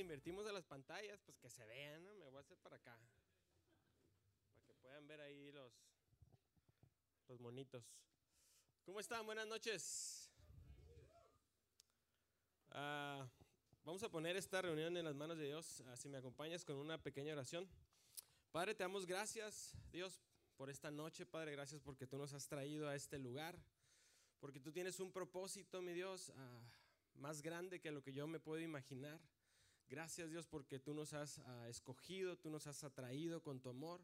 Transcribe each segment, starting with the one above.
invertimos a las pantallas, pues que se vean, ¿no? Me voy a hacer para acá. Para que puedan ver ahí los, los monitos. ¿Cómo están? Buenas noches. Ah, vamos a poner esta reunión en las manos de Dios. Ah, si me acompañas con una pequeña oración. Padre, te damos gracias, Dios, por esta noche, Padre. Gracias porque tú nos has traído a este lugar. Porque tú tienes un propósito, mi Dios. Ah, más grande que lo que yo me puedo imaginar. Gracias Dios porque tú nos has ah, escogido, tú nos has atraído con tu amor.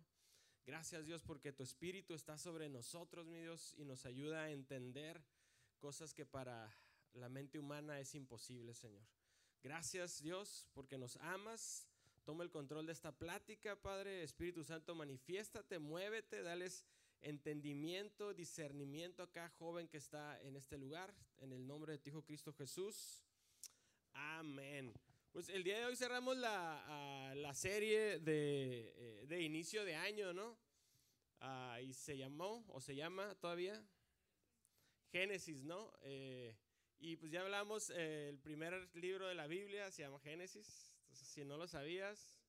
Gracias Dios porque tu espíritu está sobre nosotros, mi Dios, y nos ayuda a entender cosas que para la mente humana es imposible, Señor. Gracias Dios porque nos amas. Toma el control de esta plática, Padre. Espíritu Santo, manifiéstate, muévete, dales entendimiento, discernimiento a cada joven que está en este lugar, en el nombre de tu Hijo Cristo Jesús. Amén. Pues el día de hoy cerramos la, la serie de, eh, de, inicio de año, ¿no? Ah, y se llamó, o se llama todavía, Génesis, ¿no? Eh, y pues ya hablamos, eh, el primer libro de la Biblia se llama Génesis. Entonces, si no lo sabías,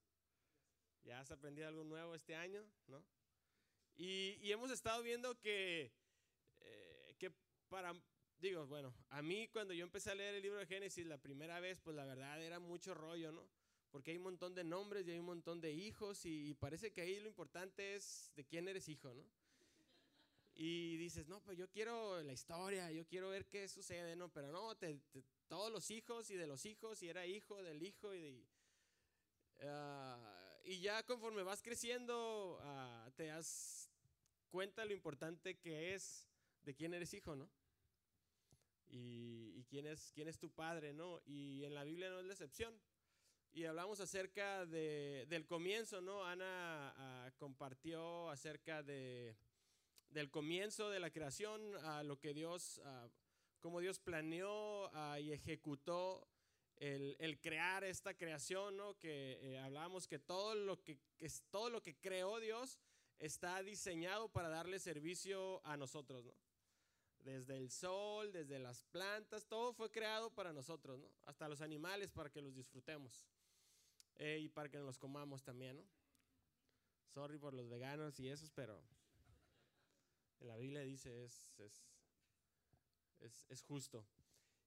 ya has aprendido algo nuevo este año, ¿no? Y, hemos estado viendo que, eh, que para, digo, bueno, a mí cuando yo empecé a leer el libro de Génesis la primera vez, pues la verdad era mucho rollo, ¿no? Porque hay un montón de nombres y hay un montón de hijos y, parece que ahí lo importante es de quién eres hijo, ¿no? Y dices, no, pues yo quiero la historia, yo quiero ver qué sucede, ¿no? Pero no, todos los hijos y de los hijos y era hijo del hijo y de... Ah, y ya conforme vas creciendo, ah, te das cuenta lo importante que es de quién eres hijo, ¿no? Y, quién, es, quién es tu padre, ¿no? Y en la Biblia no es la excepción. Y hablamos acerca de, del comienzo, ¿no? Ana ah, compartió acerca de, del comienzo de la creación, a lo que Dios, cómo Dios planeó y ejecutó el, crear esta creación, ¿no? Que eh, hablábamos que todo lo que, que, todo lo que creó Dios está diseñado para darle servicio a nosotros, ¿no? Desde el sol, desde las plantas, todo fue creado para nosotros, ¿no? Hasta los animales para que los disfrutemos eh, y para que los comamos también, ¿no? Sorry por los veganos y esos, pero en la Biblia dice es, es, es, es justo.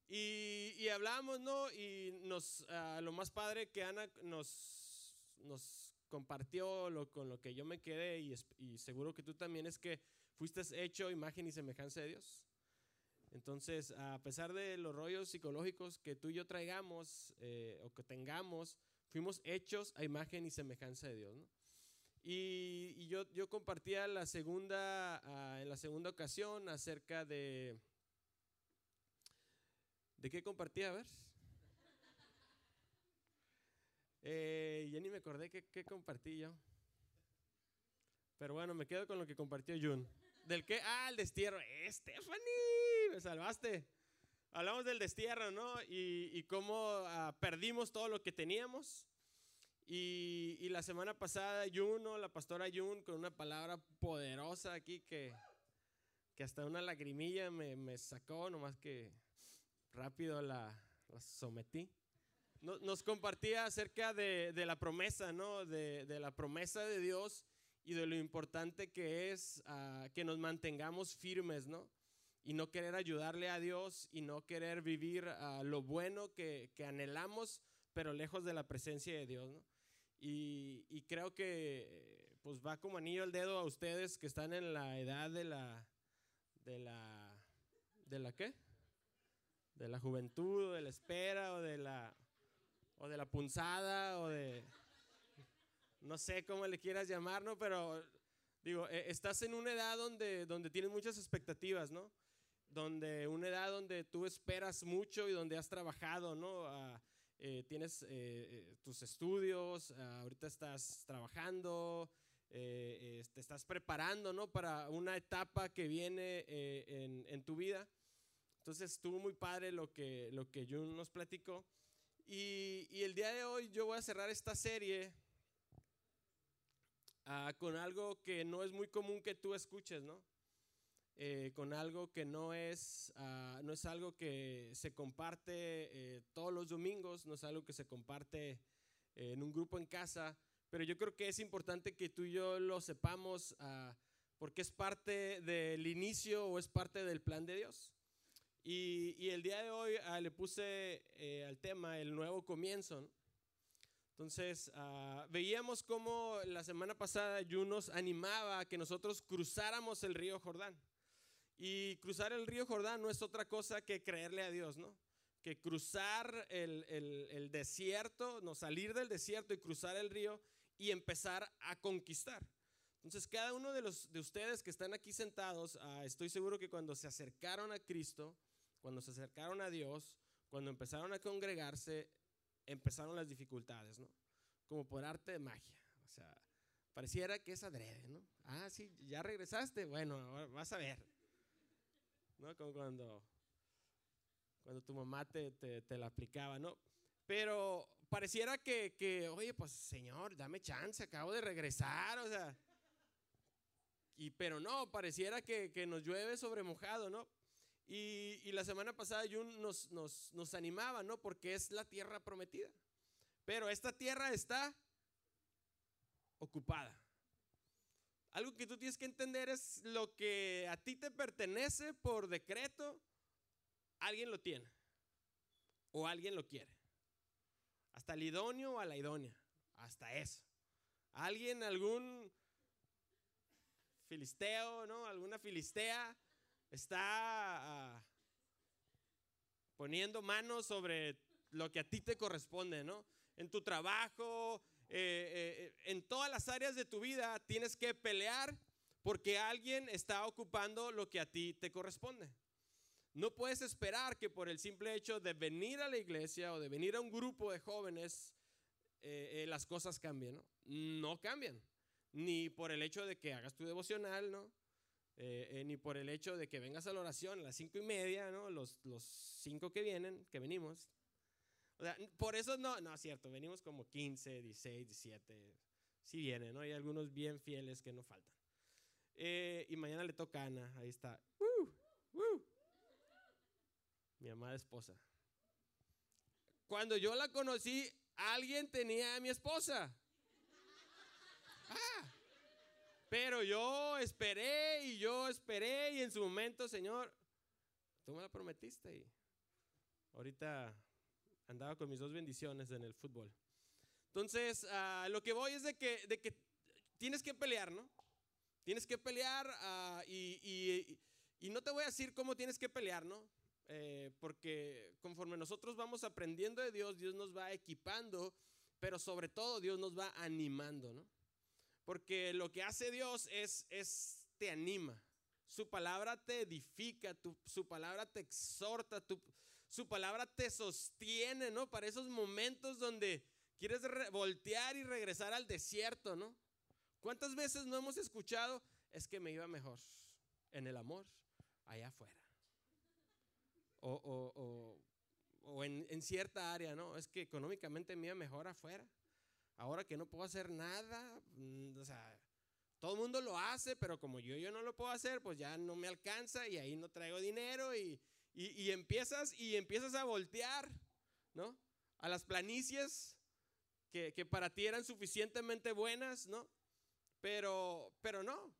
Y, hablamos, ¿no? Y nos, ah, lo más padre que Ana nos, nos compartió lo, con lo que yo me quedé y, seguro que tú también es que fuiste hecho imagen y semejanza de Dios. Entonces, a pesar de los rollos psicológicos que tú y yo traigamos eh, o que tengamos, fuimos hechos a imagen y semejanza de Dios. Y, yo, compartía la segunda, ah, en la segunda ocasión acerca de ¿De qué compartí? A ver. Eh, ya ni me acordé qué, compartí yo. Pero bueno, me quedo con lo que compartió Jun. ¿Del qué? Ah, el destierro. ¡Eh, Stephanie! Me salvaste. Hablamos del destierro, ¿no? Y, cómo ah, perdimos todo lo que teníamos. Y, la semana pasada, Jun, ¿no? la pastora Jun, con una palabra poderosa aquí que, que hasta una lagrimilla me, me sacó, nomás que rápido la, sometí. Nos compartía acerca de, la promesa, ¿no? De, la promesa de Dios y de lo importante que es ah, que nos mantengamos firmes, ¿no? Y no querer ayudarle a Dios y no querer vivir uh, lo bueno que, anhelamos, pero lejos de la presencia de Dios, ¿no? Y, y, creo que pues va como anillo al dedo a ustedes que están en la edad de la, de la, ¿de la qué? de la juventud, o de la espera, o de la, o de la punzada, o de, no sé cómo le quieras llamar, ¿no? Pero, digo, eh, estás en una edad donde, donde tienes muchas expectativas, ¿no? Donde, una edad donde tú esperas mucho y donde has trabajado, ¿no? Eh, tienes eh, tus estudios, ah, ahorita estás trabajando, te estás preparando, ¿no? Para una etapa que viene en, en tu vida. Entonces estuvo muy padre lo que, lo que Jun nos platicó. Y, y, el día de hoy yo voy a cerrar esta serie uh, con algo que no es muy común que tú escuches, ¿no? eh, con algo que no es, ah, no es algo que se comparte eh, todos los domingos, no es algo que se comparte eh, en un grupo en casa, pero yo creo que es importante que tú y yo lo sepamos ah, porque es parte del inicio o es parte del plan de Dios. Y, y el día de hoy ah, le puse al tema el nuevo comienzo. Entonces, veíamos cómo la semana pasada Yu nos animaba a que nosotros cruzáramos el río Jordán. Y cruzar el río Jordán no es otra cosa que creerle a Dios, ¿no? Que cruzar el, el, desierto, no salir del desierto y cruzar el río y empezar a conquistar. Entonces, cada uno de, los, de ustedes que están aquí sentados, ah, estoy seguro que cuando se acercaron a Cristo, cuando se acercaron a Dios, cuando empezaron a congregarse, empezaron las dificultades, ¿no? Como por arte de magia. O sea, pareciera que es adrede, ¿no? Ah, sí, ya regresaste. Bueno, vas a ver. ¿no? Como cuando, cuando tu mamá te, te, la aplicaba, ¿no? Pero pareciera que, que, oye, pues Señor, dame chance, acabo de regresar, o sea. Y, pero no, pareciera que, que nos llueve sobre mojado, ¿no? Y, la semana pasada Jun nos, nos, nos animaba, ¿no? Porque es la tierra prometida. Pero esta tierra está ocupada. Algo que tú tienes que entender es lo que a ti te pertenece por decreto, alguien lo tiene o alguien lo quiere. Hasta el idóneo o a la idónea, hasta eso. Alguien, algún filisteo, ¿no? Alguna filistea está ah, poniendo manos sobre lo que a ti te corresponde, ¿no? En tu trabajo, eh, eh, en todas las áreas de tu vida tienes que pelear porque alguien está ocupando lo que a ti te corresponde. No puedes esperar que por el simple hecho de venir a la iglesia o de venir a un grupo de jóvenes eh, las cosas cambien. ¿no? no cambian. Ni por el hecho de que hagas tu devocional, ¿no? Ni por el hecho de que vengas a la oración a las cinco y media, ¿no? Los, los cinco que vienen, que venimos, por eso no, no es cierto, venimos como 15, 16, 17, si vienen, ¿no? Hay algunos bien fieles que no faltan. Eh, y mañana le toca a Ana, ahí está. Mi amada esposa. Cuando yo la conocí, alguien tenía a mi esposa. Ah, pero yo esperé y yo esperé y en su momento, Señor, tú me la prometiste y ahorita andaba con mis dos bendiciones en el fútbol. Entonces, uh, lo que voy es de que, de que tienes que pelear, ¿no? Tienes que pelear uh, y, y, y, no te voy a decir cómo tienes que pelear, ¿no? Eh, porque conforme nosotros vamos aprendiendo de Dios, Dios nos va equipando, pero sobre todo Dios nos va animando, ¿no? Porque lo que hace Dios es, te anima. Su palabra te edifica, su palabra te exhorta, su palabra te sostiene, ¿no? Para esos momentos donde quieres voltear y regresar al desierto, ¿no? ¿Cuántas veces no hemos escuchado? Es que me iba mejor en el amor allá afuera. O, en, en, cierta área, ¿no? Es que económicamente me iba mejor afuera. Ahora que no puedo hacer nada, mm, o sea, todo el mundo lo hace, pero como yo, yo no lo puedo hacer, pues ya no me alcanza y ahí no traigo dinero y, y, empiezas y empiezas a voltear, ¿no? A las planicies que, que, para ti eran suficientemente buenas, ¿no? Pero, pero no,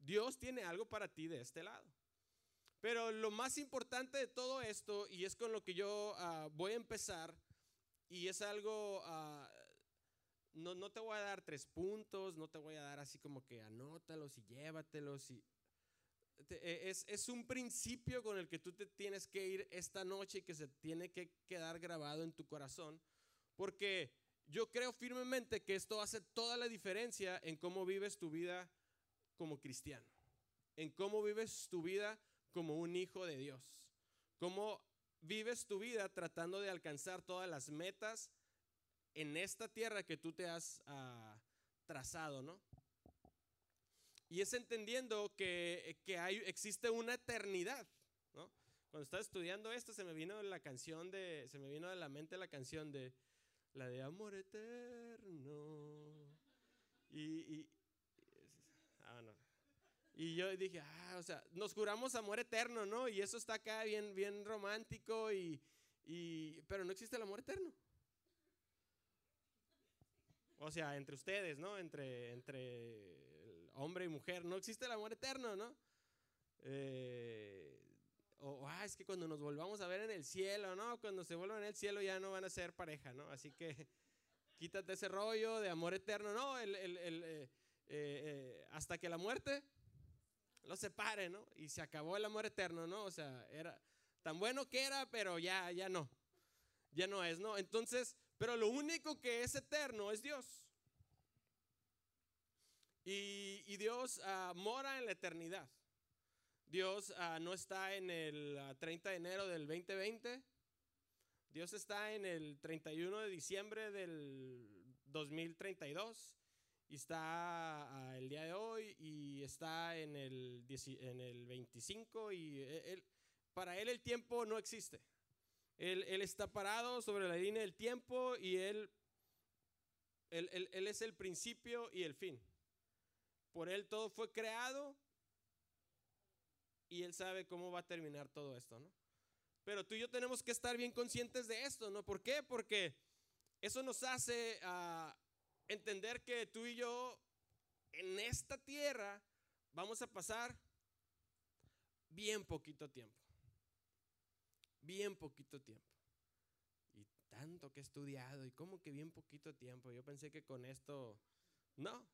Dios tiene algo para ti de este lado. Pero lo más importante de todo esto, y es con lo que yo uh, voy a empezar, y es algo, uh, no, no te voy a dar tres puntos, no te voy a dar así como que anótalos y llévatelos, y e, es, es, un principio con el que tú te tienes que ir esta noche y que se tiene que quedar grabado en tu corazón, porque yo creo firmemente que esto hace toda la diferencia en cómo vives tu vida como cristiano, en cómo vives tu vida como un hijo de Dios, cómo vives tu vida tratando de alcanzar todas las metas en esta tierra que tú te has ah, trazado, ¿no? Y es entendiendo que, que hay, existe una eternidad, ¿no? Cuando estaba estudiando esto se me vino la canción de, se me vino a la mente la canción de, la de amor eterno. Y, y ah, no. Y yo dije, ah, o sea, nos juramos amor eterno, ¿no? Y eso está acá bien, bien romántico, y, y, pero no existe el amor eterno. O sea, entre ustedes, ¿no? Entre, entre hombre y mujer, no existe el amor eterno, ¿no? Eh, o ah, es que cuando nos volvamos a ver en el cielo, ¿no? Cuando se vuelvan en el cielo ya no van a ser pareja, ¿no? Así que quítate ese rollo de amor eterno, ¿no? El, el, el, eh, eh, hasta que la muerte lo separe, ¿no? Y se acabó el amor eterno, ¿no? O sea, era tan bueno que era, pero ya, ya no. Ya no es, ¿no? Entonces, pero lo único que es eterno es Dios. Y, Dios uh, mora en la eternidad. Dios uh, no está en el 30 de enero del 2020. Dios está en el 31 de diciembre del 2032 y está el día de hoy y está en el, en el 25 y él, para él el tiempo no existe. Él, está parado sobre la línea del tiempo y él, es el principio y el fin. Por él todo fue creado y Él sabe cómo va a terminar todo esto, ¿no? Pero tú y yo tenemos que estar bien conscientes de esto, ¿no? ¿Por qué? Porque eso nos hace uh, entender que tú y yo en esta tierra vamos a pasar bien poquito tiempo. Bien poquito tiempo. Y tanto que he estudiado y como que bien poquito tiempo. Yo pensé que con esto, no,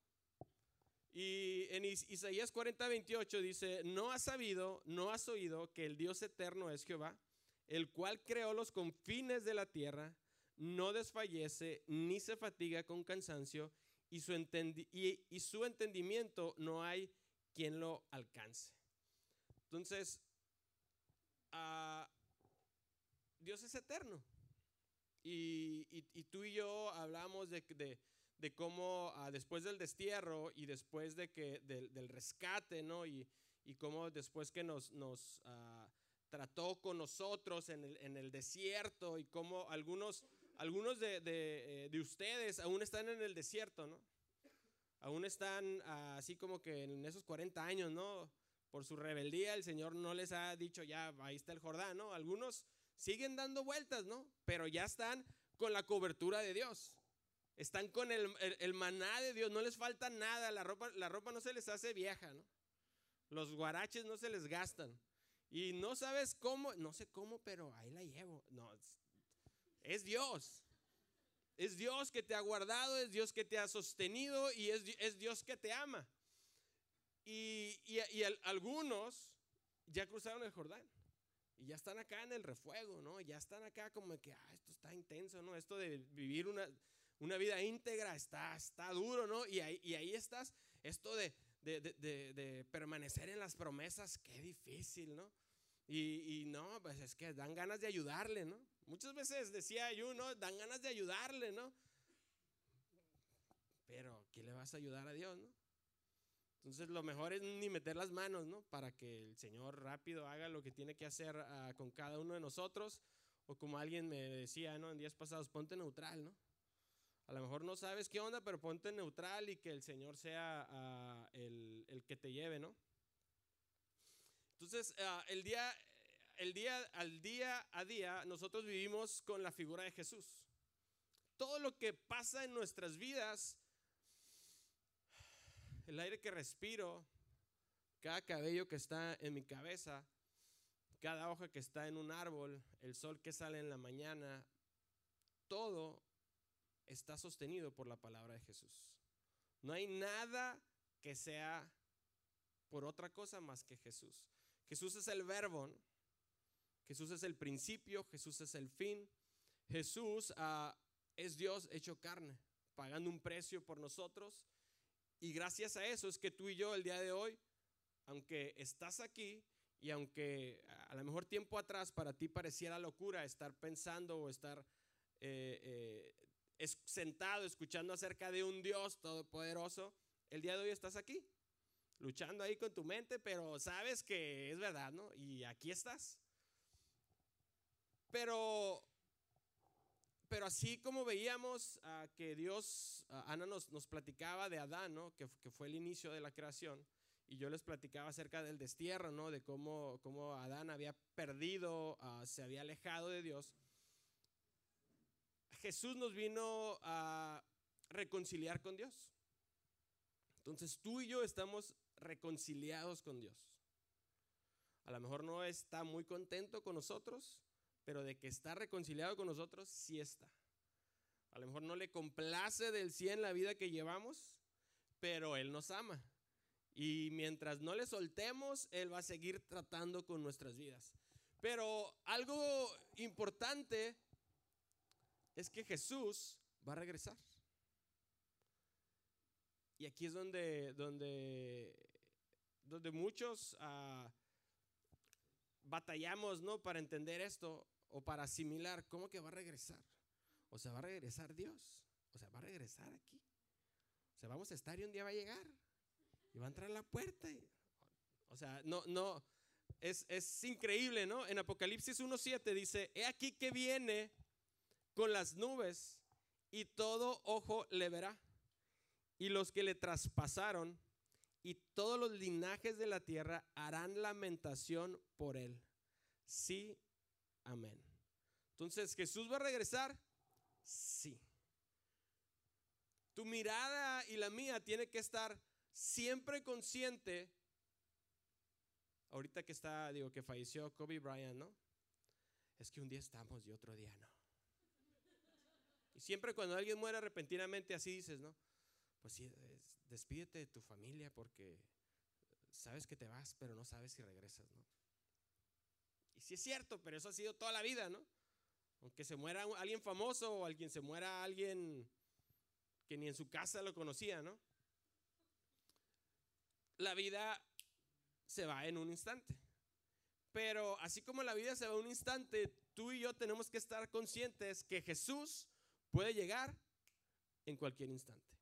y en Isaías 40, 28 dice, no has sabido, no has oído que el Dios eterno es Jehová, el cual creó los confines de la tierra, no desfallece ni se fatiga con cansancio, y su, entendimiento no hay quien lo alcance. Entonces, uh, Dios es eterno. Y, y, tú y yo hablamos de, de de cómo uh, después del destierro y después de que, del, del rescate, ¿no? Y, y, cómo después que nos, nos uh, trató con nosotros en el, en el, desierto y cómo algunos, algunos de, de, eh, de, ustedes aún están en el desierto, ¿no? Aún están uh, así como que en esos 40 años, ¿no? Por su rebeldía el Señor no les ha dicho ya, ahí está el Jordán, ¿no? Algunos siguen dando vueltas, ¿no? Pero ya están con la cobertura de Dios. Están con el, el, maná de Dios, no les falta nada, la ropa, la ropa no se les hace vieja, ¿no? Los guaraches no se les gastan. Y no sabes cómo, no sé cómo, pero ahí la llevo. No, es Dios. Es Dios que te ha guardado, es Dios que te ha sostenido y es, es Dios que te ama. Y, y, y algunos ya cruzaron el Jordán y ya están acá en el refuego, ¿no? Ya están acá como que, ah, esto está intenso, ¿no? Esto de vivir una, una vida íntegra está, está duro, ¿no? Y ahí, y ahí estás, esto de, de, de, permanecer en las promesas, qué difícil, ¿no? Y, y, no, pues es que dan ganas de ayudarle, ¿no? Muchas veces decía yo, ¿no? Dan ganas de ayudarle, ¿no? Pero, ¿qué le vas a ayudar a Dios, no? Entonces, lo mejor es ni meter las manos, ¿no? Para que el Señor rápido haga lo que tiene que hacer uh, con cada uno de nosotros. O como alguien me decía, ¿no? En días pasados, ponte neutral, ¿no? A lo mejor no sabes qué onda, pero ponte neutral y que el Señor sea uh, el, que te lleve, ¿no? Entonces, uh, el, día, el día al día a día, nosotros vivimos con la figura de Jesús. Todo lo que pasa en nuestras vidas, el aire que respiro, cada cabello que está en mi cabeza, cada hoja que está en un árbol, el sol que sale en la mañana, todo está sostenido por la palabra de Jesús. No hay nada que sea por otra cosa más que Jesús. Jesús es el verbo, Jesús es el principio, Jesús es el fin. Jesús uh, es Dios hecho carne, pagando un precio por nosotros. Y gracias a eso es que tú y yo el día de hoy, aunque estás aquí y aunque a lo mejor tiempo atrás para ti pareciera locura estar pensando o estar eh, eh, sentado escuchando acerca de un Dios todopoderoso, el día de hoy estás aquí, luchando ahí con tu mente, pero sabes que es verdad, ¿no? Y aquí estás. Pero, pero así como veíamos uh, que Dios, uh, Ana nos, platicaba de Adán, ¿no? Que, fue el inicio de la creación, y yo les platicaba acerca del destierro, ¿no? De cómo, cómo Adán había perdido, ah, se había alejado de Dios. Jesús nos vino a reconciliar con Dios. Entonces tú y yo estamos reconciliados con Dios. A lo mejor no está muy contento con nosotros, pero de que está reconciliado con nosotros, sí está. A lo mejor no le complace del 100 la vida que llevamos, pero Él nos ama. Y mientras no le soltemos, Él va a seguir tratando con nuestras vidas. Pero algo importante es que Jesús va a regresar. Y aquí es donde, donde, donde muchos ah, batallamos, ¿no? Para entender esto o para asimilar cómo que va a regresar. O sea, va a regresar Dios. O sea, va a regresar aquí. O sea, vamos a estar y un día va a llegar. Y va a entrar a la puerta. o sea, no, no. Es, es increíble, ¿no? En Apocalipsis 1.7 dice, he aquí que viene con las nubes y todo ojo le verá. Y los que le traspasaron y todos los linajes de la tierra harán lamentación por él. Sí, amén. Entonces, ¿Jesús va a regresar? Sí. Tu mirada y la mía tiene que estar siempre consciente. Ahorita que está, digo, que falleció Kobe Bryant, ¿no? Es que un día estamos y otro día no. Y siempre cuando alguien muere repentinamente así dices, ¿no? Pues sí, despídete de tu familia porque sabes que te vas, pero no sabes si regresas, ¿no? Y sí es cierto, pero eso ha sido toda la vida, ¿no? Aunque se muera alguien famoso o alguien se muera alguien que ni en su casa lo conocía, ¿no? La vida se va en un instante. Pero así como la vida se va en un instante, tú y yo tenemos que estar conscientes que Jesús puede llegar en cualquier instante.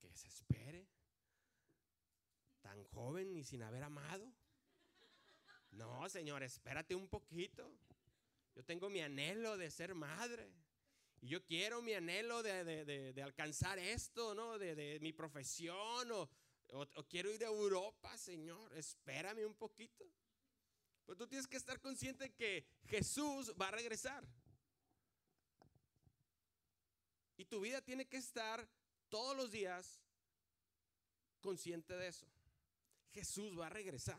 Que se espere. Tan joven y sin haber amado. No, Señor, espérate un poquito. Yo tengo mi anhelo de ser madre. Y yo quiero mi anhelo de, alcanzar esto, ¿no? De, mi profesión o, o, quiero ir a Europa, Señor. Espérame un poquito. Pues tú tienes que estar consciente que Jesús va a regresar. Y tu vida tiene que estar todos los días consciente de eso. Jesús va a regresar.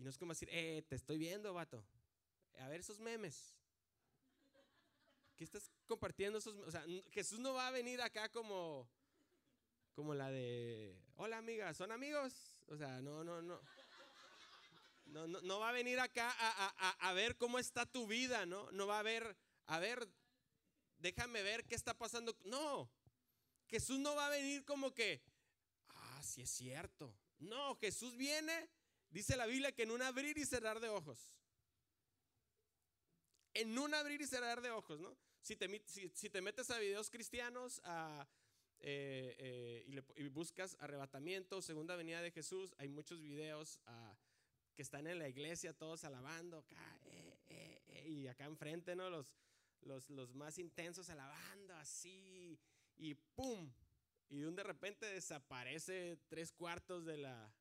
Y no es como decir, eh, te estoy viendo, vato. A ver esos memes. ¿Qué estás compartiendo esos? O sea, Jesús no va a venir acá como, como la de, hola amiga, ¿son amigos? O sea, no, no, no. No, no, va a venir acá a, a, ver cómo está tu vida, ¿no? No va a ver, a ver, déjame ver qué está pasando. No, Jesús no va a venir como que, ah, sí es cierto. No, Jesús viene Dice la Biblia que en un abrir y cerrar de ojos. En un abrir y cerrar de ojos, ¿no? Si te, metes a videos cristianos eh, eh, y, buscas arrebatamiento, segunda venida de Jesús, hay muchos videos que están en la iglesia todos alabando eh, y acá enfrente, ¿no? Los, los, los más intensos alabando así, y ¡pum! Y de repente desaparece tres cuartos de la,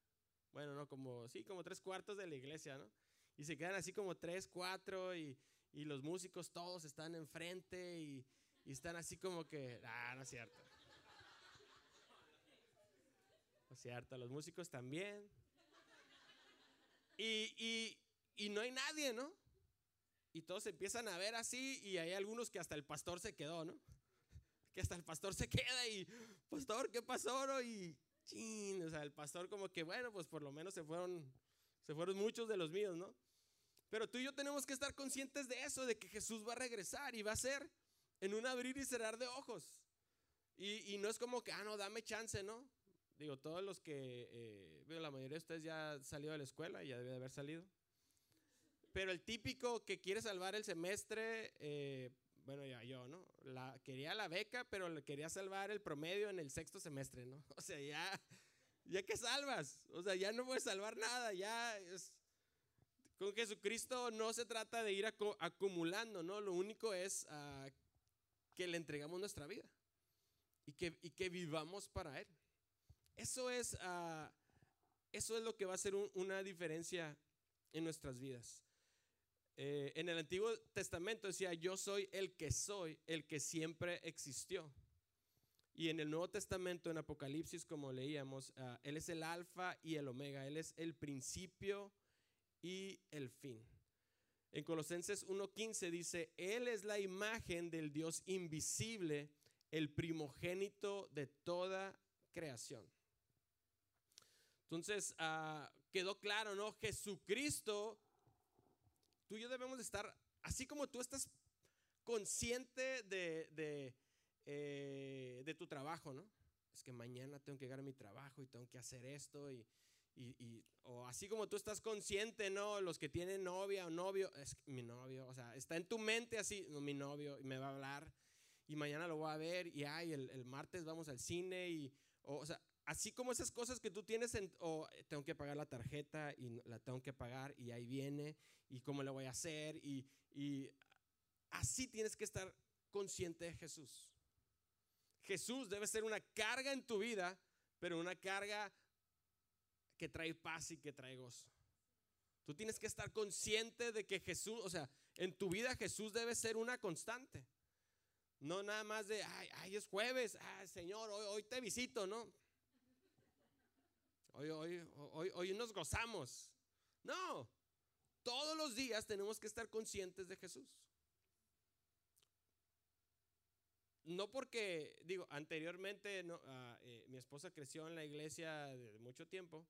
bueno, no, como, sí, como tres cuartos de la iglesia, ¿no? Y se quedan así como tres, cuatro, y, y los músicos todos están enfrente y, y están así como que, ah, no es cierto. No es cierto, los músicos también. Y, y, y no hay nadie, ¿no? Y todos empiezan a ver así y hay algunos que hasta el pastor se quedó, ¿no? Que hasta el pastor se queda y, pastor, ¿qué pasó? No? Y, o sea, el pastor como que, bueno, pues por lo menos se fueron, se fueron muchos de los míos, ¿no? Pero tú y yo tenemos que estar conscientes de eso, de que Jesús va a regresar y va a ser en un abrir y cerrar de ojos. Y, y no es como que, ah, no, dame chance, ¿no? Digo, todos los que, eh, la mayoría de ustedes ya han salido de la escuela, ya debe de haber salido. Pero el típico que quiere salvar el semestre, eh, bueno, ya yo, ¿no? La, quería la beca, pero le quería salvar el promedio en el sexto semestre, ¿no? O sea, ya, ya que salvas, o sea, ya no puedes salvar nada, ya es... Con Jesucristo no se trata de ir acumulando, ¿no? Lo único es ah, que le entregamos nuestra vida. y que, y que vivamos para Él. Eso es, ah, eso es lo que va a hacer una diferencia en nuestras vidas. Eh, en el Antiguo Testamento decía, yo soy el que soy, el que siempre existió. Y en el Nuevo Testamento, en Apocalipsis, como leíamos, ah, Él es el alfa y el omega, Él es el principio y el fin. En Colosenses 1.15 dice, Él es la imagen del Dios invisible, el primogénito de toda creación. Entonces, ah, quedó claro, ¿no? Jesucristo, tú y yo debemos estar, así como tú estás consciente de, eh, de, tu trabajo, ¿no? Es que mañana tengo que llegar a mi trabajo y tengo que hacer esto y, y, o así como tú estás consciente, ¿no? Los que tienen novia o novio, es mi novio, o sea, está en tu mente así, no, mi novio, y me va a hablar, y mañana lo voy a ver, y ay, el, el martes vamos al cine, y, o, sea, así como esas cosas que tú tienes, en, o tengo que pagar la tarjeta, y la tengo que pagar, y ahí viene, y cómo le voy a hacer, y, y así tienes que estar consciente de Jesús. Jesús debe ser una carga en tu vida, pero una carga que trae paz y que trae gozo. Tú tienes que estar consciente de que Jesús, o sea, en tu vida Jesús debe ser una constante. No nada más de, ay, es jueves, ay, Señor, hoy te visito, ¿no? Hoy, hoy, hoy, hoy nos gozamos. No, todos los días tenemos que estar conscientes de Jesús. No porque, digo, anteriormente ah, eh, mi esposa creció en la iglesia de mucho tiempo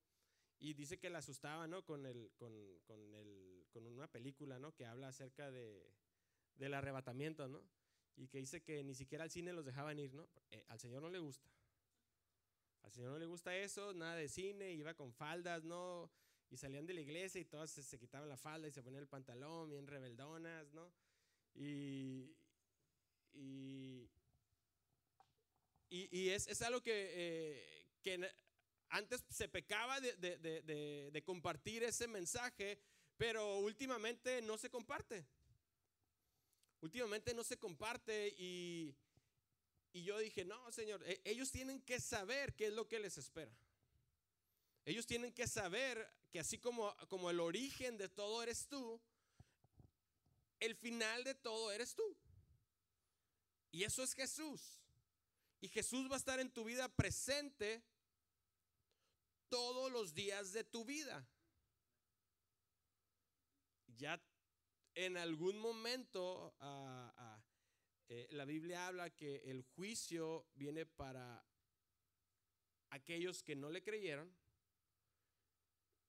y dice que la asustaba, ¿no? Con, el, con, con, el, con una película, ¿no? Que habla acerca de, del arrebatamiento, ¿no? Y que dice que ni siquiera al cine los dejaban ir, ¿no? Eh, al Señor no le gusta. Al Señor no le gusta eso, nada de cine, iba con faldas, ¿no? Y salían de la iglesia y todas se, quitaban la falda y se ponían el pantalón, bien rebeldonas, ¿no? Y, y, y, es, es, algo que, eh, que antes se pecaba de, compartir ese mensaje, pero últimamente no se comparte. Últimamente no se comparte y, yo dije, no, Señor, e, ellos tienen que saber qué es lo que les espera. Ellos tienen que saber que así como, como el origen de todo eres tú, el final de todo eres tú. Y eso es Jesús. Y Jesús va a estar en tu vida presente todos los días de tu vida. Ya en algún momento ah, ah, eh, la Biblia habla que el juicio viene para aquellos que no le creyeron.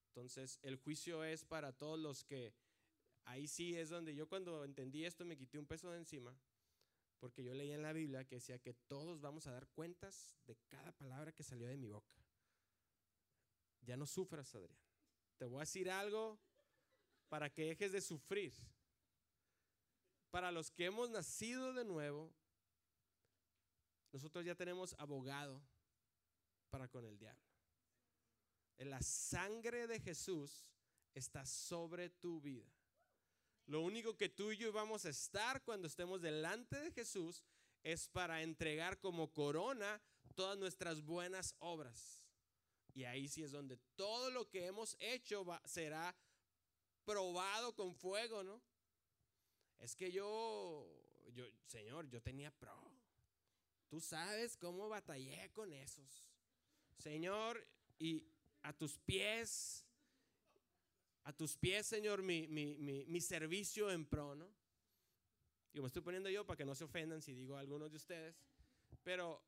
Entonces el juicio es para todos los que, ahí sí es donde yo cuando entendí esto me quité un peso de encima, porque yo leía en la Biblia que decía que todos vamos a dar cuentas de cada palabra que salió de mi boca ya no sufras, Adrián. Te voy a decir algo para que dejes de sufrir. Para los que hemos nacido de nuevo, nosotros ya tenemos abogado para con el diablo. La sangre de Jesús está sobre tu vida. Lo único que tú y yo vamos a estar cuando estemos delante de Jesús es para entregar como corona todas nuestras buenas obras. Y ahí sí es donde todo lo que hemos hecho será probado con fuego, ¿no? Es que yo, yo, Señor, yo tenía pro. Tú sabes cómo batallé con esos. Señor, y a tus pies, a tus pies, Señor, mi, mi, mi, servicio en pro, ¿no? Y me estoy poniendo yo para que no se ofendan si digo a algunos de ustedes. Pero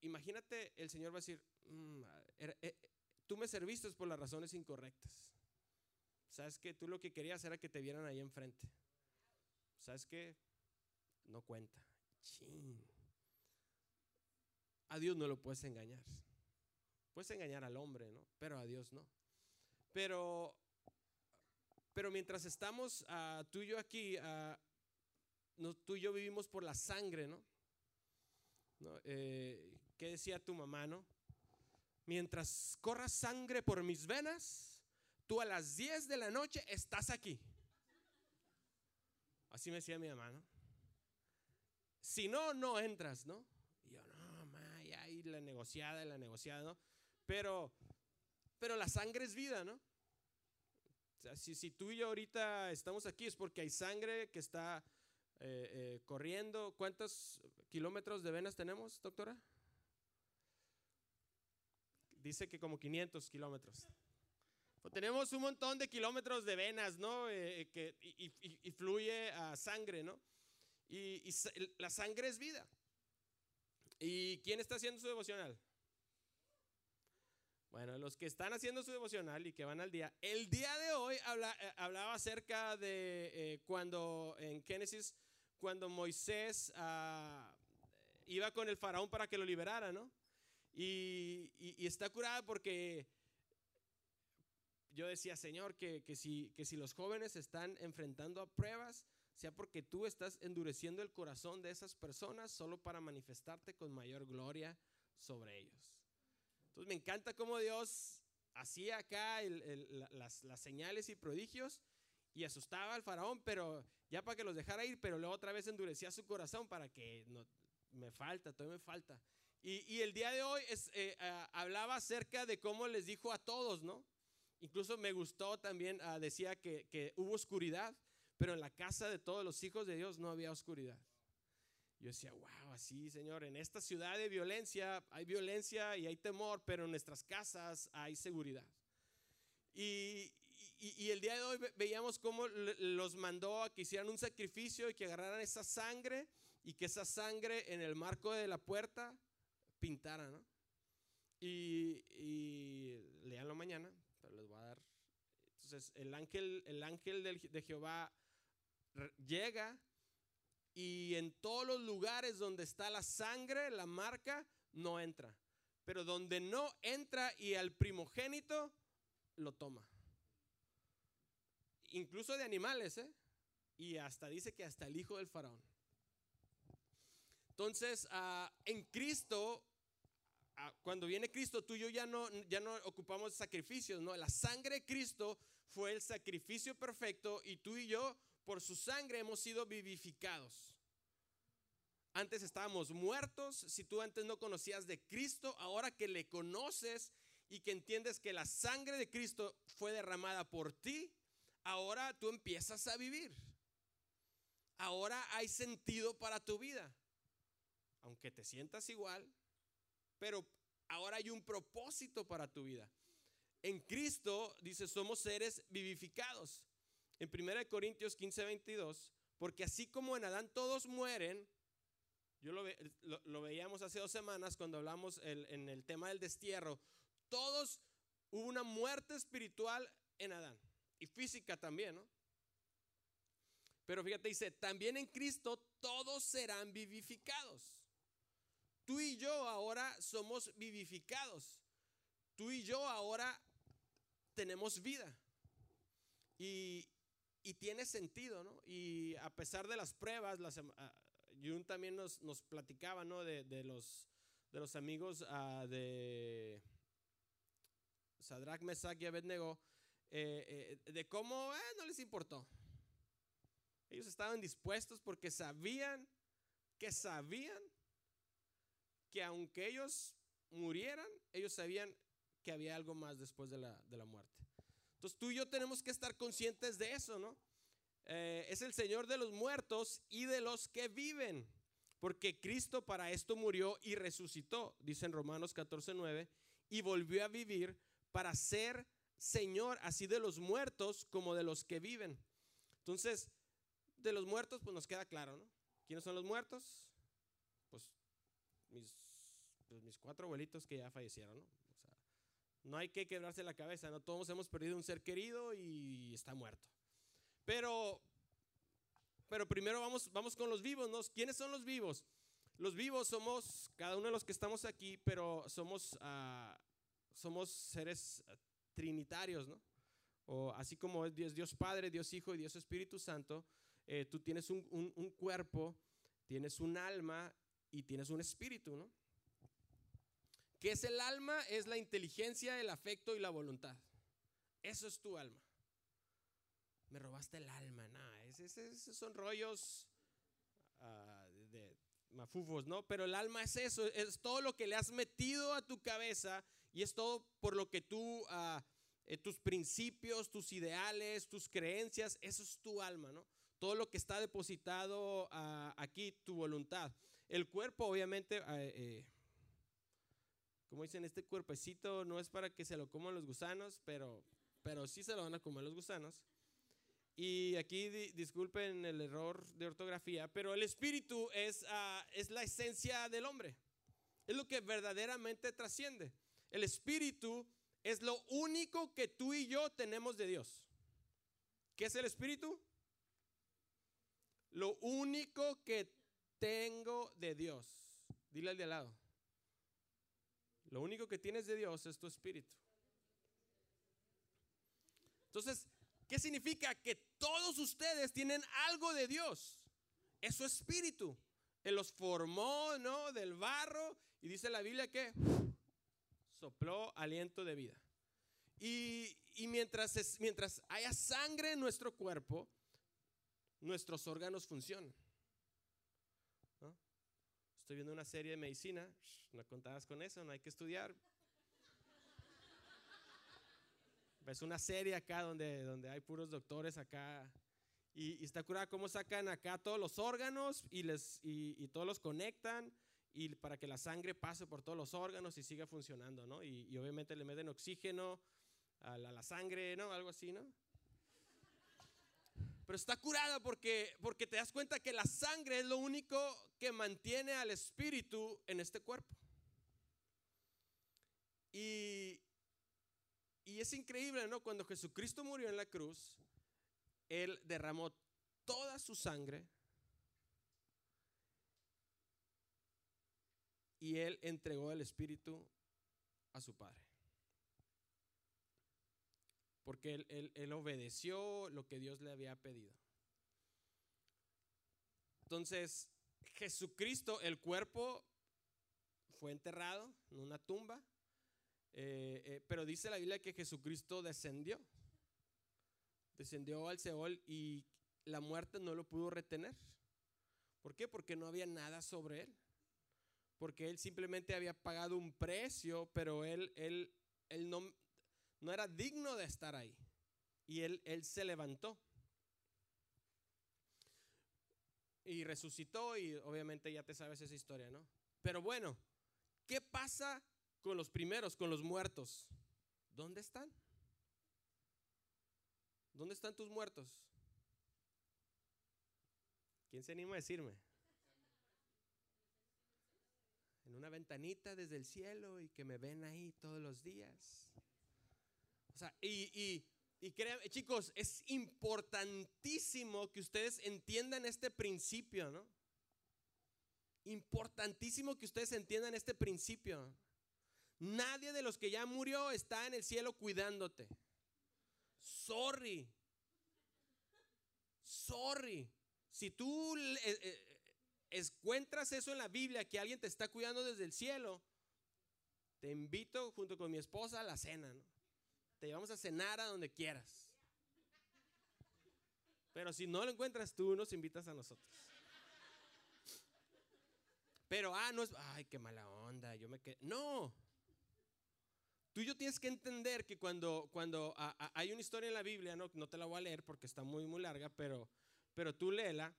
imagínate, el Señor va a decir, mm, eh, tú me serviste por las razones incorrectas. ¿Sabes que Tú lo que querías era que te vieran ahí enfrente. ¿Sabes qué? No cuenta. A Dios no lo puedes engañar. Puedes engañar al hombre, ¿no? Pero a Dios no. Pero, pero mientras estamos uh, tú y yo aquí, uh, tú y yo vivimos por la sangre, ¿no? ¿No? Eh, ¿Qué decía tu mamá, no? Mientras corra sangre por mis venas, tú a las 10 de la noche estás aquí. Así me decía mi mamá, ¿no? Si no, no entras, ¿no? Y yo, no, la negociada, la negociada, ¿no? Pero, pero la sangre es vida, ¿no? O sea, si, si tú y yo ahorita estamos aquí es porque hay sangre que está eh, eh, corriendo. ¿Cuántos kilómetros de venas tenemos, doctora? Dice que como 500 kilómetros. Pues tenemos un montón de kilómetros de venas, ¿no? Eh, que, y, fluye a sangre, ¿no? Y, la sangre es vida. ¿Y quién está haciendo su devocional? Bueno, los que están haciendo su devocional y que van al día. El día de hoy hablaba acerca de cuando en Génesis cuando Moisés ah, iba con el faraón para que lo liberara, ¿no? Y, está curada porque yo decía, Señor, que, si, que si los jóvenes están enfrentando a pruebas, sea porque tú estás endureciendo el corazón de esas personas solo para manifestarte con mayor gloria sobre ellos. Entonces me encanta cómo Dios hacía acá las, las señales y prodigios y asustaba al faraón, pero ya para que los dejara ir, pero luego otra vez endurecía su corazón para que no, me falta, todavía me falta. Y, el día de hoy es, eh, hablaba acerca de cómo les dijo a todos, ¿no? Incluso me gustó también, ah, decía que, hubo oscuridad, pero en la casa de todos los hijos de Dios no había oscuridad. Yo decía, wow, así, Señor, en esta ciudad de violencia hay violencia y hay temor, pero en nuestras casas hay seguridad. Y, el día de hoy veíamos cómo los mandó a que hicieran un sacrificio y que agarraran esa sangre y que esa sangre en el marco de la puerta pintara, ¿no? Y, y leanlo mañana, pero les voy a dar. Entonces, el ángel, el ángel de Jehová llega y en todos los lugares donde está la sangre, la marca, no entra. Pero donde no entra y al primogénito lo toma incluso de animales, ¿eh? Y hasta dice que hasta el hijo del faraón. Entonces, ah, en Cristo, cuando viene Cristo, tú y yo ya no, ya no ocupamos sacrificios, ¿no? La sangre de Cristo fue el sacrificio perfecto y tú y yo, por su sangre, hemos sido vivificados. Antes estábamos muertos, si tú antes no conocías de Cristo, ahora que le conoces y que entiendes que la sangre de Cristo fue derramada por ti, ahora tú empiezas a vivir. Ahora hay sentido para tu vida. Aunque te sientas igual, pero ahora hay un propósito para tu vida. En Cristo, dice, somos seres vivificados. En 1 Corintios 15, 22, porque así como en Adán todos mueren, yo lo, veíamos hace dos semanas cuando hablamos en el tema del destierro, todos hubo una muerte espiritual en Adán y física también, ¿no? Pero fíjate, dice, también en Cristo todos serán vivificados. Tú y yo ahora somos vivificados. Tú y yo ahora tenemos vida. Y, tiene sentido, ¿no? Y a pesar de las pruebas, ah, Jun también nos, platicaba, ¿no? De, los, amigos uh, de Sadrach, Mesach y Abednego eh, eh, de cómo eh, no les importó. Ellos estaban dispuestos porque sabían que sabían que aunque ellos murieran, ellos sabían que había algo más después de la, de la muerte. Entonces tú y yo tenemos que estar conscientes de eso, ¿no? es el Señor de los muertos y de los que viven, porque Cristo para esto murió y resucitó, dice en Romanos 14:9, y volvió a vivir para ser Señor, así de los muertos como de los que viven. Entonces, de los muertos, pues nos queda claro, ¿no? ¿Quiénes son los muertos? Pues mis, pues, mis cuatro abuelitos que ya fallecieron, ¿no? No hay que quebrarse la cabeza, ¿no? Todos hemos perdido un ser querido y está muerto. Pero, pero primero vamos, vamos con los vivos, ¿no? ¿Quiénes son los vivos? Los vivos somos, cada uno de los que estamos aquí, pero somos, uh, somos seres trinitarios, ¿no? O así como es Dios, Padre, Dios Hijo y Dios Espíritu Santo, eh, tú tienes un, un, cuerpo, tienes un alma y tienes un espíritu, ¿no? ¿Qué es el alma? Es la inteligencia, el afecto y la voluntad. Eso es tu alma. Me robaste el alma, nada. Esos son rollos de mafufos, ¿no? Pero el alma es eso, es todo lo que le has metido a tu cabeza y es todo por lo que tú, ah, eh, tus principios, tus ideales, tus creencias, eso es tu alma, ¿no? Todo lo que está depositado ah, aquí, tu voluntad. El cuerpo, obviamente, ah, eh, como dicen, este cuerpecito no es para que se lo coman los gusanos, pero, pero sí se lo van a comer los gusanos. Y aquí disculpen el error de ortografía, pero el espíritu es, ah, es la esencia del hombre. Es lo que verdaderamente trasciende. El espíritu es lo único que tú y yo tenemos de Dios. ¿Qué es el espíritu? Lo único que tengo de Dios. Dile al de al lado. Lo único que tienes de Dios es tu espíritu. Entonces, ¿qué significa? Que todos ustedes tienen algo de Dios. Es su espíritu. Él los formó, ¿no? Del barro. Y dice la Biblia que sopló aliento de vida. Y, mientras, mientras haya sangre en nuestro cuerpo, nuestros órganos funcionan. Estoy viendo una serie de medicina, no contabas con eso, no hay que estudiar. Ves una serie acá donde, donde hay puros doctores acá y, está curada cómo sacan acá todos los órganos y, les, y, todos los conectan y para que la sangre pase por todos los órganos y siga funcionando, ¿no? Y, obviamente le meten oxígeno a la, a la, sangre, ¿no? Algo así, ¿no? Pero está curada porque, porque te das cuenta que la sangre es lo único que mantiene al espíritu en este cuerpo. Y, y es increíble, ¿no? Cuando Jesucristo murió en la cruz, Él derramó toda su sangre y Él entregó el espíritu a su Padre porque él, obedeció lo que Dios le había pedido. Entonces, Jesucristo, el cuerpo fue enterrado en una tumba, eh, eh, pero dice la Biblia que Jesucristo descendió, descendió al Seol y la muerte no lo pudo retener. ¿Por qué? Porque no había nada sobre él. Porque él simplemente había pagado un precio, pero él, él, él no, no era digno de estar ahí. Y él, él se levantó. Y resucitó y obviamente ya te sabes esa historia, ¿no? Pero bueno, ¿qué pasa con los primeros, con los muertos? ¿Dónde están? ¿Dónde están tus muertos? ¿Quién se anima a decirme? En una ventanita desde el cielo y que me ven ahí todos los días. O sea, y, y, chicos, es importantísimo que ustedes entiendan este principio, ¿no? Importantísimo que ustedes entiendan este principio. Nadie de los que ya murió está en el cielo cuidándote. Sorry. Sorry. Si tú eh, eh, encuentras eso en la Biblia, que alguien te está cuidando desde el cielo, te invito junto con mi esposa a la cena, ¿no? Te llevamos a cenar a donde quieras. Pero si no lo encuentras tú, nos invitas a nosotros. Pero, ah, no es, ay, qué mala onda, yo me quedé. No. Tú y yo tienes que entender que cuando, cuando hay una historia en la Biblia, no, no te la voy a leer porque está muy, muy larga, pero, pero tú léela.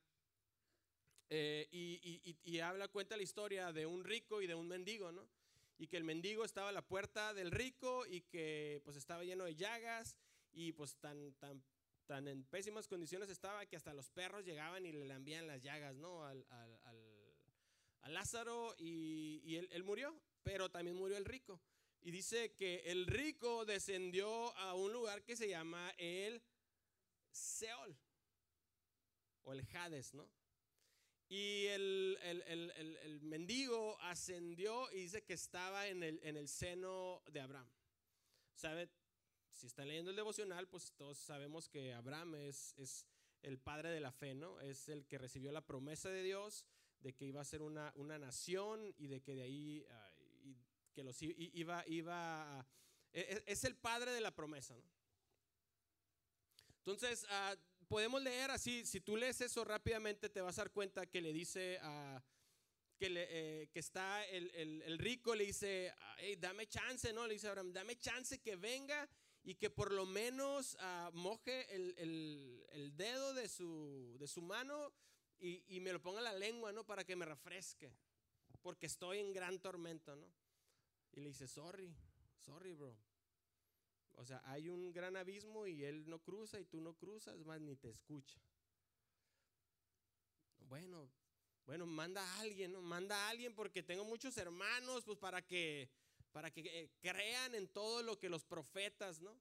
Eh, y, y, y, habla, cuenta la historia de un rico y de un mendigo, ¿no? Y que el mendigo estaba a la puerta del rico y que pues estaba lleno de llagas y pues tan, tan, tan en pésimas condiciones estaba que hasta los perros llegaban y le lambían las llagas, ¿no? Al, al, al, Lázaro y, y él, él, murió, pero también murió el rico. Y dice que el rico descendió a un lugar que se llama el Seol o el Hades, ¿no? Y el, el, el, el, mendigo ascendió y dice que estaba en el, en el seno de Abraham. ¿Sabe? Si están leyendo el devocional, pues todos sabemos que Abraham es, es el padre de la fe, ¿no? Es el que recibió la promesa de Dios de que iba a ser una, una nación y de que de ahí que los iba, iba a, e, e, es, el padre de la promesa, ¿no? Entonces, uh, podemos leer así, si tú lees eso rápidamente te vas a dar cuenta que le dice a, que, eh, está el, rico, le dice, hey, dame chance, ¿no? Le dice Abraham, dame chance que venga y que por lo menos uh, moje el, dedo de su, mano y, y, me lo ponga en la lengua, ¿no? Para que me refresque, porque estoy en gran tormento, ¿no? Y le dice, sorry, sorry, bro. O sea, hay un gran abismo y él no cruza y tú no cruzas, más ni te escucha. Bueno, bueno, manda a alguien, ¿no? Manda a alguien porque tengo muchos hermanos, pues para que, para que eh, crean en todo lo que los profetas, ¿no?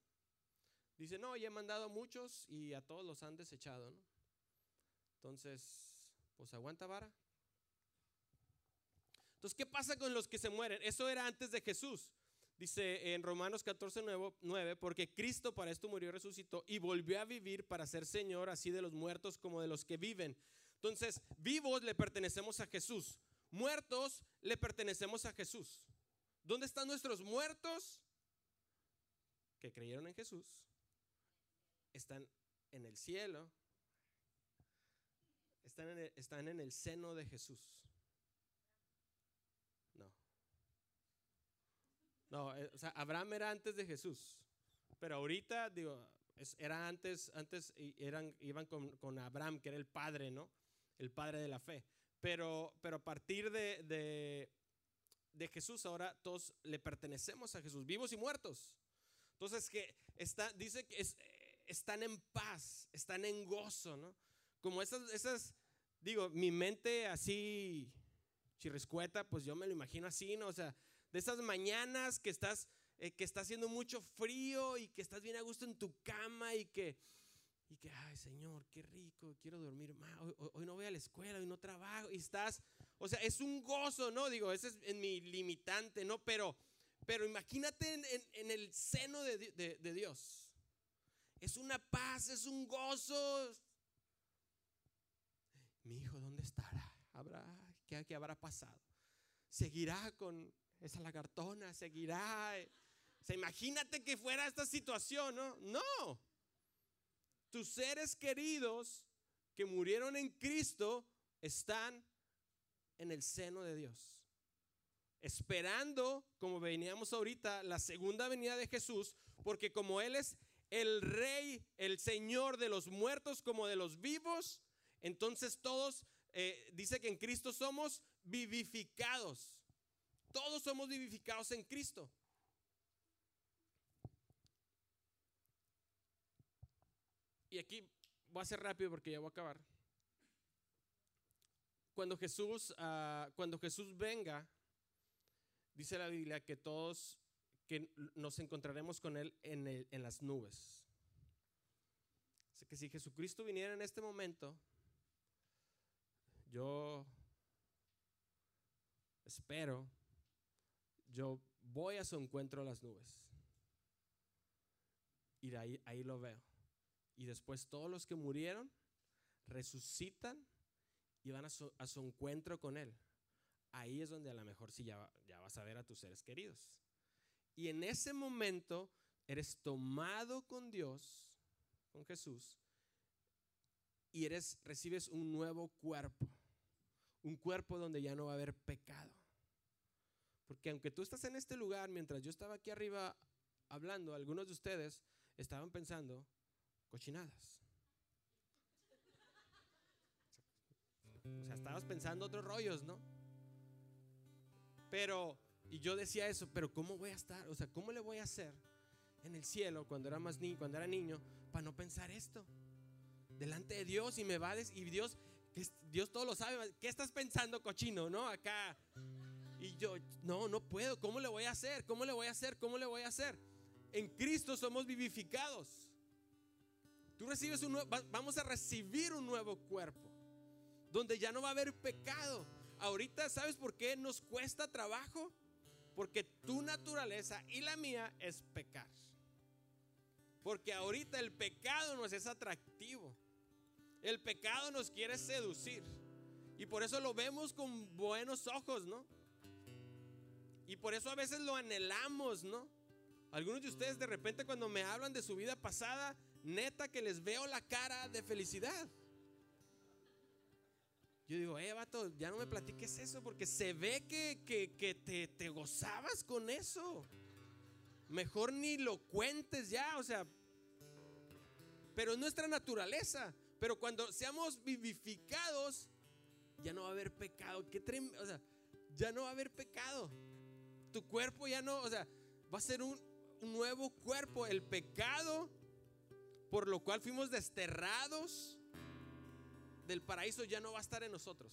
Dice, no, ya he mandado a muchos y a todos los han desechado, ¿no? Entonces, pues aguanta vara. Entonces, ¿qué pasa con los que se mueren? Eso era antes de Jesús. Dice en Romanos 14, 9, porque Cristo para esto murió y resucitó y volvió a vivir para ser Señor así de los muertos como de los que viven. Entonces, vivos le pertenecemos a Jesús, muertos le pertenecemos a Jesús. ¿Dónde están nuestros muertos? Que creyeron en Jesús. Están en el cielo. Están en el, están en el seno de Jesús. No. No, eh, o sea, Abraham era antes de Jesús. Pero ahorita, digo, era antes, antes eran, iban con, con Abraham, que era el padre, ¿no? el padre de la fe. Pero, pero a partir de, de, Jesús, ahora todos le pertenecemos a Jesús, vivos y muertos. Entonces, que está, dice que es, están en paz, están en gozo, ¿no? Como esas, esas, digo, mi mente así chirrescueta, pues yo me lo imagino así, ¿no? O sea, de esas mañanas que estás, eh, que está haciendo mucho frío y que estás bien a gusto en tu cama y que y que, ay Señor, qué rico, quiero dormir más, hoy, no voy a la escuela, hoy no trabajo, y estás, o sea, es un gozo, ¿no? Digo, ese es en mi limitante, ¿no? Pero, pero imagínate en, el seno de, de, Dios. Es una paz, es un gozo. Mi hijo, ¿dónde estará? ¿Habrá, qué, qué habrá pasado? ¿Seguirá con esa lagartona? ¿Seguirá? O sea, imagínate que fuera esta situación, ¿no? No tus seres queridos que murieron en Cristo están en el seno de Dios. Esperando, como veníamos ahorita, la segunda venida de Jesús, porque como Él es el rey, el Señor de los muertos como de los vivos, entonces todos, eh, dice que en Cristo somos vivificados. Todos somos vivificados en Cristo. y aquí voy a ser rápido porque ya voy a acabar. Cuando Jesús, uh, cuando Jesús venga, dice la Biblia que todos que nos encontraremos con Él en, en las nubes. Así que si Jesucristo viniera en este momento, yo espero, yo voy a su encuentro a las nubes. Y ahí, lo veo. Y después todos los que murieron resucitan y van a su, encuentro con Él. Ahí es donde a lo mejor sí ya, ya vas a ver a tus seres queridos. Y en ese momento eres tomado con Dios, con Jesús, y eres, recibes un nuevo cuerpo. Un cuerpo donde ya no va a haber pecado. Porque aunque tú estás en este lugar, mientras yo estaba aquí arriba hablando, algunos de ustedes estaban pensando, cochinadas. O sea, estabas pensando otros rollos, ¿no? Pero, y yo decía eso, pero ¿cómo voy a estar? O sea, ¿cómo le voy a hacer en el cielo cuando era más niño, cuando era niño, para no pensar esto? Delante de Dios y me va a decir, y Dios, Dios todo lo sabe, ¿qué estás pensando, cochino, no? Acá. Y yo, no, no puedo, ¿cómo le voy a hacer? ¿Cómo le voy a hacer? ¿Cómo le voy a hacer? En Cristo somos vivificados. Tú recibes un nuevo, vamos a recibir un nuevo cuerpo, donde ya no va a haber pecado. Ahorita, ¿sabes por qué nos cuesta trabajo? Porque tu naturaleza y la mía es pecar. Porque ahorita el pecado nos es atractivo. El pecado nos quiere seducir. Y por eso lo vemos con buenos ojos, ¿no? Y por eso a veces lo anhelamos, ¿no? Algunos de ustedes de repente cuando me hablan de su vida pasada, neta que les veo la cara de felicidad. Yo digo, eh, vato, ya no me platiques eso porque se ve que, que, te, te gozabas con eso. Mejor ni lo cuentes ya, o sea, pero es nuestra naturaleza. Pero cuando seamos vivificados, ya no va a haber pecado. Qué o sea, ya no va a haber pecado. Tu cuerpo ya no, o sea, va a ser un, un nuevo cuerpo. El pecado por lo cual fuimos desterrados del paraíso ya no va a estar en nosotros.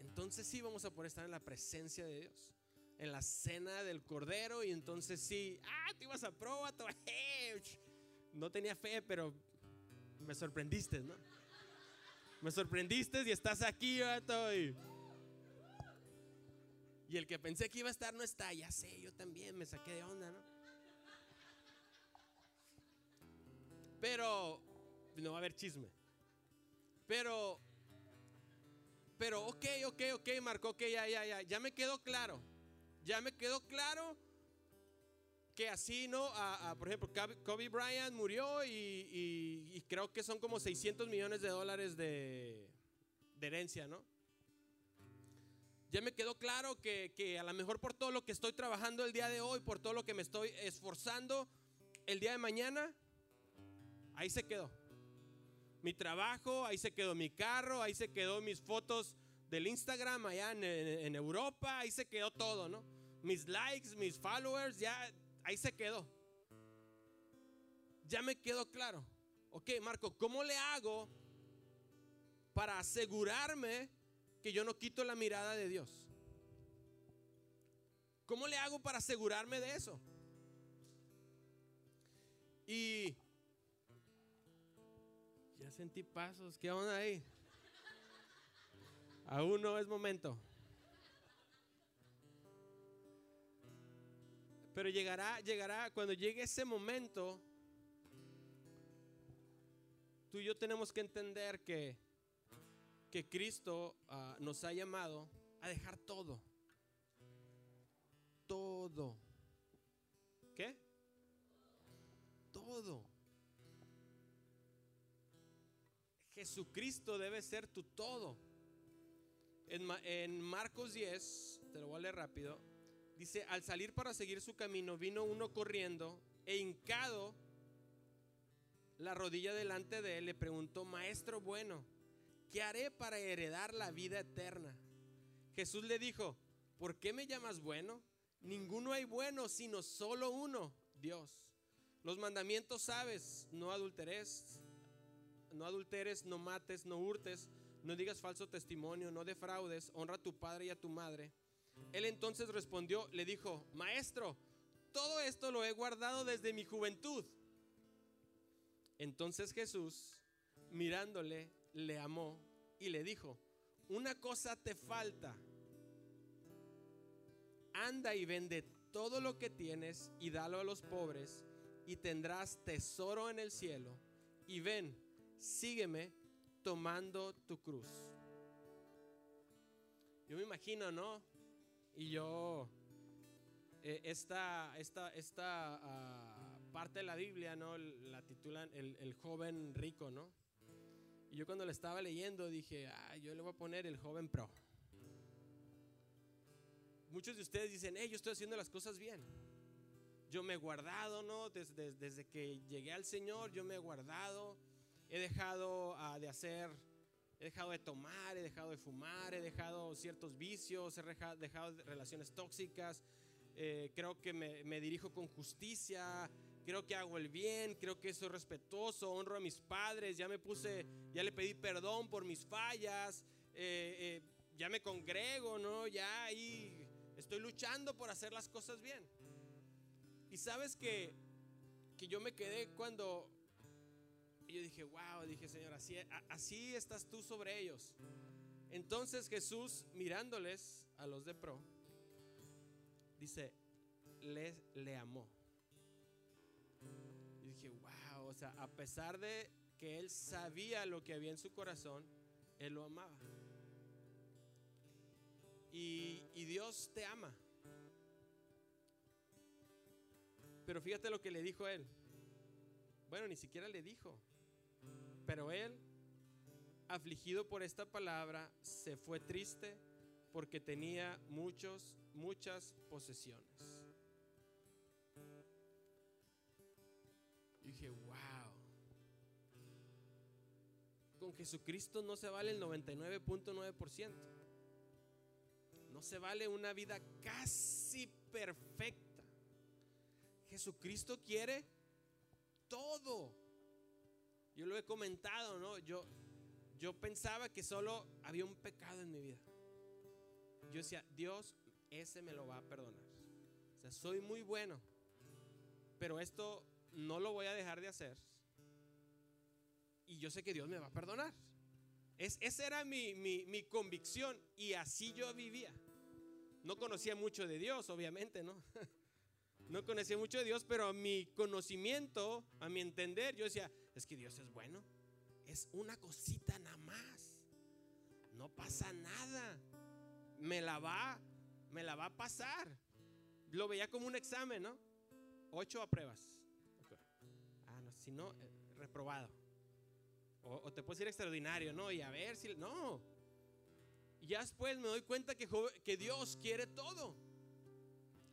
Entonces sí vamos a poder estar en la presencia de Dios, en la cena del Cordero y entonces sí, ah, te ibas a prueba, no tenía fe, pero me sorprendiste, ¿no? Me sorprendiste y estás aquí, vato. Y, y el que pensé que iba a estar no está, ya sé, yo también me saqué de onda, ¿no? Pero no va a haber chisme. Pero, pero, ok, ok, ok, Marco, ok, ya, ya, ya, ya me quedó claro. Ya me quedó claro que así, ¿no? por ejemplo, Kobe Bryant murió y, creo que son como 600 millones de dólares de, herencia, ¿no? Ya me quedó claro que, que, a lo mejor por todo lo que estoy trabajando el día de hoy, por todo lo que me estoy esforzando el día de mañana, ahí se quedó mi trabajo, ahí se quedó mi carro, ahí se quedó mis fotos del Instagram allá en, Europa, ahí se quedó todo, ¿no? Mis likes, mis followers, ya ahí se quedó. Ya me quedó claro. Ok, Marco, ¿cómo le hago para asegurarme que yo no quito la mirada de Dios? ¿Cómo le hago para asegurarme de eso? Y sentí pasos. ¿Qué onda ahí? Aún no es momento. Pero llegará, llegará, cuando llegue ese momento, tú y yo tenemos que entender que, que Cristo ah, nos ha llamado a dejar todo. Todo. ¿Qué? Todo. Jesucristo debe ser tu todo. En, Marcos 10, te lo voy a leer rápido, dice, al salir para seguir su camino, vino uno corriendo e hincado la rodilla delante de él, le preguntó, Maestro bueno, ¿qué haré para heredar la vida eterna? Jesús le dijo, ¿por qué me llamas bueno? Ninguno hay bueno, sino solo uno, Dios. Los mandamientos sabes, no adulteres, no adulteres, no mates, no hurtes, no digas falso testimonio, no defraudes, honra a tu padre y a tu madre. Él entonces respondió, le dijo, maestro, todo esto lo he guardado desde mi juventud. Entonces Jesús, mirándole, le amó y le dijo, una cosa te falta. Anda y vende todo lo que tienes y dalo a los pobres y tendrás tesoro en el cielo. Y ven, sígueme tomando tu cruz. Yo me imagino, ¿no? Y yo, eh, esta, esta, esta ah, parte de la Biblia, ¿no? La titulan el, joven rico, ¿no? Y yo cuando la estaba leyendo dije, ah, yo le voy a poner el joven pro. Muchos de ustedes dicen, hey, yo estoy haciendo las cosas bien. Yo me he guardado, ¿no? Desde, desde que llegué al Señor, yo me he guardado he dejado ah, de hacer, he dejado de tomar, he dejado de fumar, he dejado ciertos vicios, he dejado relaciones tóxicas, eh, creo que me, dirijo con justicia, creo que hago el bien, creo que soy respetuoso, honro a mis padres, ya me puse, ya le pedí perdón por mis fallas, eh, eh, ya me congrego, ¿no? Ya ahí estoy luchando por hacer las cosas bien. Y sabes que, que yo me quedé cuando yo dije, wow, dije, Señor, así, así estás tú sobre ellos. Entonces Jesús, mirándoles a los de pro, dice, les, le amó. A pesar de que él sabía lo que había en su corazón, él lo amaba. Y, y Dios te ama. Pero fíjate lo que le dijo él. Bueno, ni siquiera le dijo. Pero él afligido por esta palabra, se fue triste porque tenía muchos, muchas posesiones. Dije, wow. Con Jesucristo no se vale el 99.9%. No se vale una vida casi perfecta. Jesucristo quiere todo. Yo lo he comentado, ¿no? Yo, yo pensaba que solo había un pecado en mi vida. Yo decía, Dios, ese me lo va a perdonar. O sea, soy muy bueno, pero esto no lo voy a dejar de hacer. Y yo sé que Dios me va a perdonar. Es, esa era mi, mi, mi convicción y así yo vivía. No conocía mucho de Dios, obviamente, ¿no? No conocía mucho de Dios, pero a mi conocimiento, a mi entender, yo decía, es que Dios es bueno. Es una cosita nada más. No pasa nada. Me la va, me la va a pasar. Lo veía como un examen, ¿no? Ocho apruebas. Ah, no, si no, eh, reprobado. O, te puedes ir extraordinario, ¿no? Y a ver si... No. Ya después me doy cuenta que, que Dios quiere todo.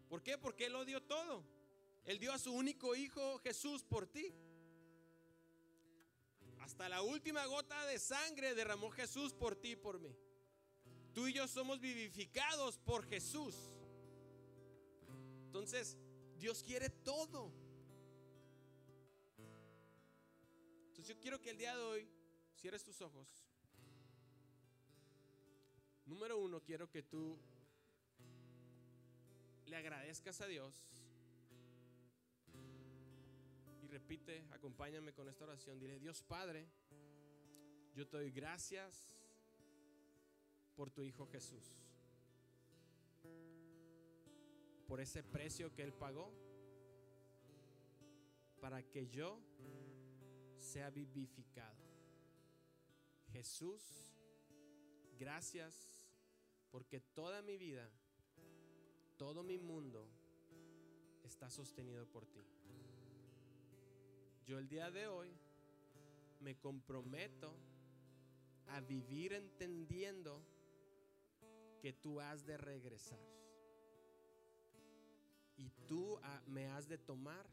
¿Por qué? Porque Él lo dio todo. Él dio a su único hijo Jesús por ti. Hasta la última gota de sangre derramó Jesús por ti y por mí. Tú y yo somos vivificados por Jesús. Entonces, Dios quiere todo. Yo quiero que el día de hoy cierres tus ojos. Número uno, quiero que tú le agradezcas a Dios y repite, acompáñame con esta oración. Dile, Dios Padre, yo te doy gracias por tu Hijo Jesús, por ese precio que Él pagó para que yo sea vivificado. Jesús, gracias porque toda mi vida todo mi mundo está sostenido por ti. Yo el día de hoy me comprometo a vivir entendiendo que tú has de regresar. Y tú me has de tomar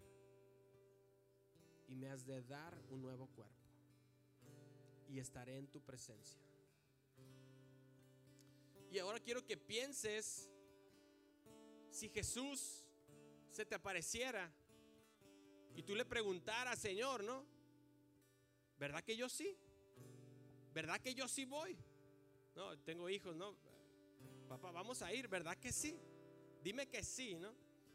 y me has de dar un nuevo cuerpo. Y estaré en tu presencia. Y ahora quiero que pienses si Jesús se te apareciera y tú le preguntaras, Señor, ¿no? ¿Verdad que yo sí? ¿Verdad que yo sí voy? No, tengo hijos, ¿no? Papá, vamos a ir, ¿verdad que sí? Dime que sí, ¿no?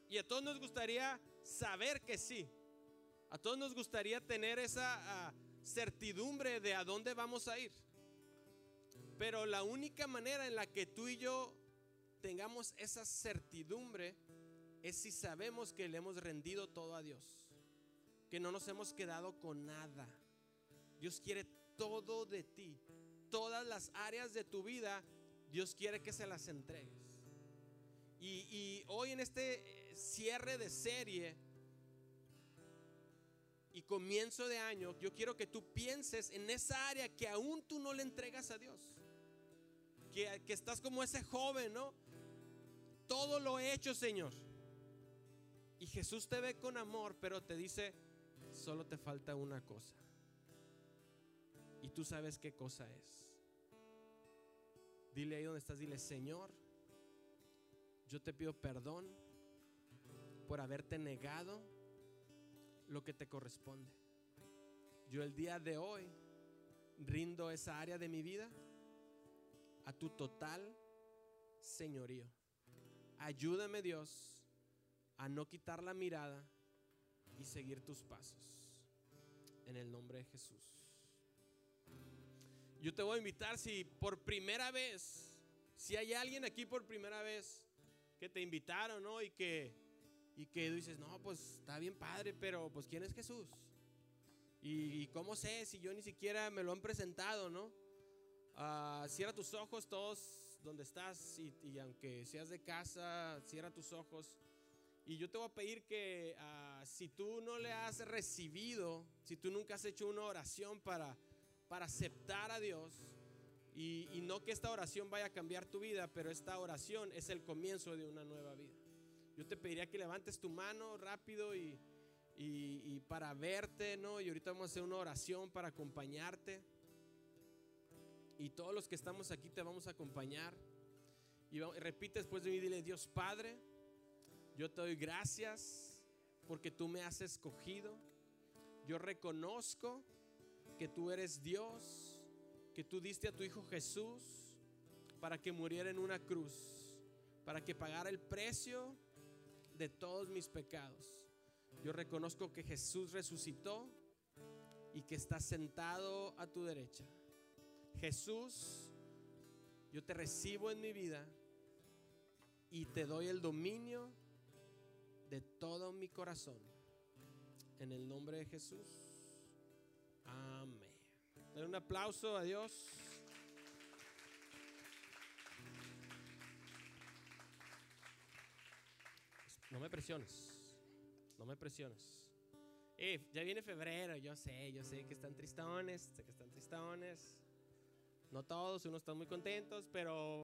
Y a todos nos gustaría saber que sí. A todos nos gustaría tener esa ah, certidumbre de a dónde vamos a ir. Pero la única manera en la que tú y yo tengamos esa certidumbre es si sabemos que le hemos rendido todo a Dios, que no nos hemos quedado con nada. Dios quiere todo de ti, todas las áreas de tu vida, Dios quiere que se las entregues. Y, hoy en este eh, cierre de serie y comienzo de año, yo quiero que tú pienses en esa área que aún tú no le entregas a Dios. Que, que, estás como ese joven, ¿no? todo lo he hecho, Señor. Y Jesús te ve con amor, pero te dice, solo te falta una cosa. Y tú sabes qué cosa es. Dile ahí donde estás, dile, Señor, yo te pido perdón por haberte negado lo que te corresponde. Yo el día de hoy rindo esa área de mi vida a tu total señorío. Ayúdame Dios a no quitar la mirada y seguir tus pasos. En el nombre de Jesús. Yo te voy a invitar si por primera vez, si hay alguien aquí por primera vez que te invitaron, ¿no? Y que, y que dices, no, pues está bien padre, pero pues ¿quién es Jesús? ¿Y, cómo sé si yo ni siquiera me lo han presentado, ¿no? Uh, cierra tus ojos todos donde estás y, aunque seas de casa, cierra tus ojos. Y yo te voy a pedir que ah, si tú no le has recibido, si tú nunca has hecho una oración para, para aceptar a Dios. Y, y no que esta oración vaya a cambiar tu vida, pero esta oración es el comienzo de una nueva vida. Yo te pediría que levantes tu mano rápido y, y, y para verte, ¿no? Y ahorita vamos a hacer una oración para acompañarte. Y todos los que estamos aquí te vamos a acompañar. Y repite después de mí, dile, Dios Padre, yo te doy gracias porque tú me has escogido. Yo reconozco que tú eres Dios, que tú diste a tu Hijo Jesús para que muriera en una cruz, para que pagara el precio de todos mis pecados. Yo reconozco que Jesús resucitó y que está sentado a tu derecha. Jesús, yo te recibo en mi vida y te doy el dominio de todo mi corazón. En el nombre de Jesús. Amén. Dale un aplauso a Dios. No me presiones. No me presiones. Eh, ya viene febrero, yo sé, yo sé que están tristones, sé que están tristones. No todos, unos están muy contentos, pero